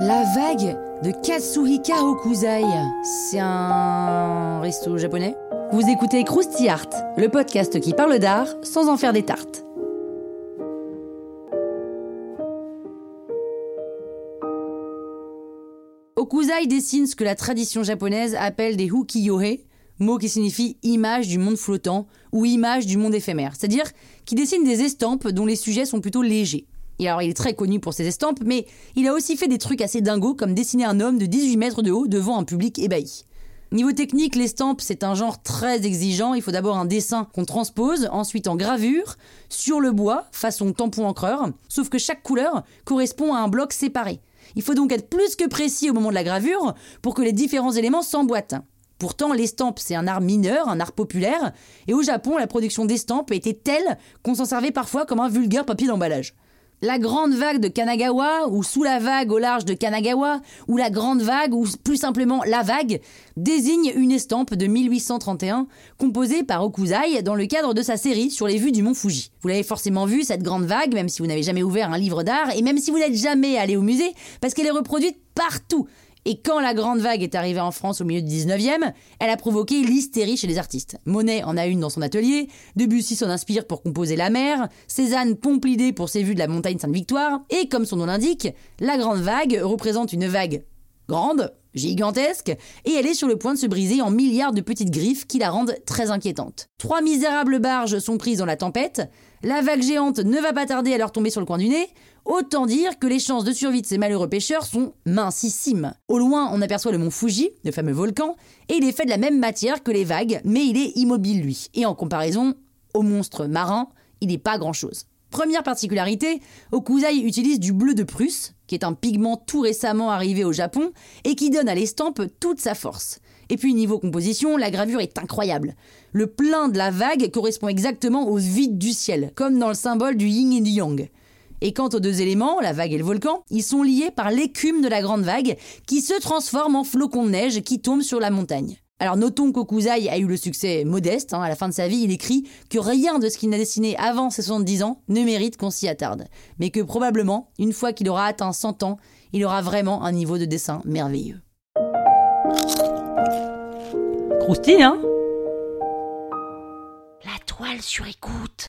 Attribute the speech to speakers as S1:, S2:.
S1: La vague de Katsuhika Okuzai. C'est un resto japonais? Vous écoutez Krusty Art, le podcast qui parle d'art sans en faire des tartes. Okuzai dessine ce que la tradition japonaise appelle des ukiyo-e, mot qui signifie image du monde flottant ou image du monde éphémère, c'est-à-dire qui dessine des estampes dont les sujets sont plutôt légers. Il est très connu pour ses estampes, mais il a aussi fait des trucs assez dingos, comme dessiner un homme de 18 mètres de haut devant un public ébahi. Niveau technique, l'estampe, c'est un genre très exigeant. Il faut d'abord un dessin qu'on transpose, ensuite en gravure, sur le bois, façon tampon encreur, sauf que chaque couleur correspond à un bloc séparé. Il faut donc être plus que précis au moment de la gravure pour que les différents éléments s'emboîtent. Pourtant, l'estampe, c'est un art mineur, un art populaire, et au Japon, la production d'estampes était telle qu'on s'en servait parfois comme un vulgaire papier d'emballage. La grande vague de Kanagawa, ou sous la vague au large de Kanagawa, ou la grande vague, ou plus simplement la vague, désigne une estampe de 1831 composée par Okuzai dans le cadre de sa série sur les vues du mont Fuji. Vous l'avez forcément vu, cette grande vague, même si vous n'avez jamais ouvert un livre d'art, et même si vous n'êtes jamais allé au musée, parce qu'elle est reproduite partout. Et quand la grande vague est arrivée en France au milieu du 19e, elle a provoqué l'hystérie chez les artistes. Monet en a une dans son atelier, Debussy s'en inspire pour composer La mer, Cézanne pompe l'idée pour ses vues de la montagne Sainte-Victoire, et comme son nom l'indique, la grande vague représente une vague grande, gigantesque, et elle est sur le point de se briser en milliards de petites griffes qui la rendent très inquiétante. Trois misérables barges sont prises dans la tempête, la vague géante ne va pas tarder à leur tomber sur le coin du nez, Autant dire que les chances de survie de ces malheureux pêcheurs sont mincissimes. Au loin, on aperçoit le mont Fuji, le fameux volcan, et il est fait de la même matière que les vagues, mais il est immobile lui. Et en comparaison au monstre marin, il n'est pas grand-chose. Première particularité, Okuzai utilise du bleu de Prusse, qui est un pigment tout récemment arrivé au Japon, et qui donne à l'estampe toute sa force. Et puis niveau composition, la gravure est incroyable. Le plein de la vague correspond exactement au vide du ciel, comme dans le symbole du yin et du yang. Et quant aux deux éléments, la vague et le volcan, ils sont liés par l'écume de la grande vague qui se transforme en flocons de neige qui tombent sur la montagne. Alors notons qu'Okuzai a eu le succès modeste. Hein. à la fin de sa vie, il écrit que rien de ce qu'il n'a dessiné avant ses 70 ans ne mérite qu'on s'y attarde. Mais que probablement, une fois qu'il aura atteint 100 ans, il aura vraiment un niveau de dessin merveilleux. Croustille, hein? La toile sur écoute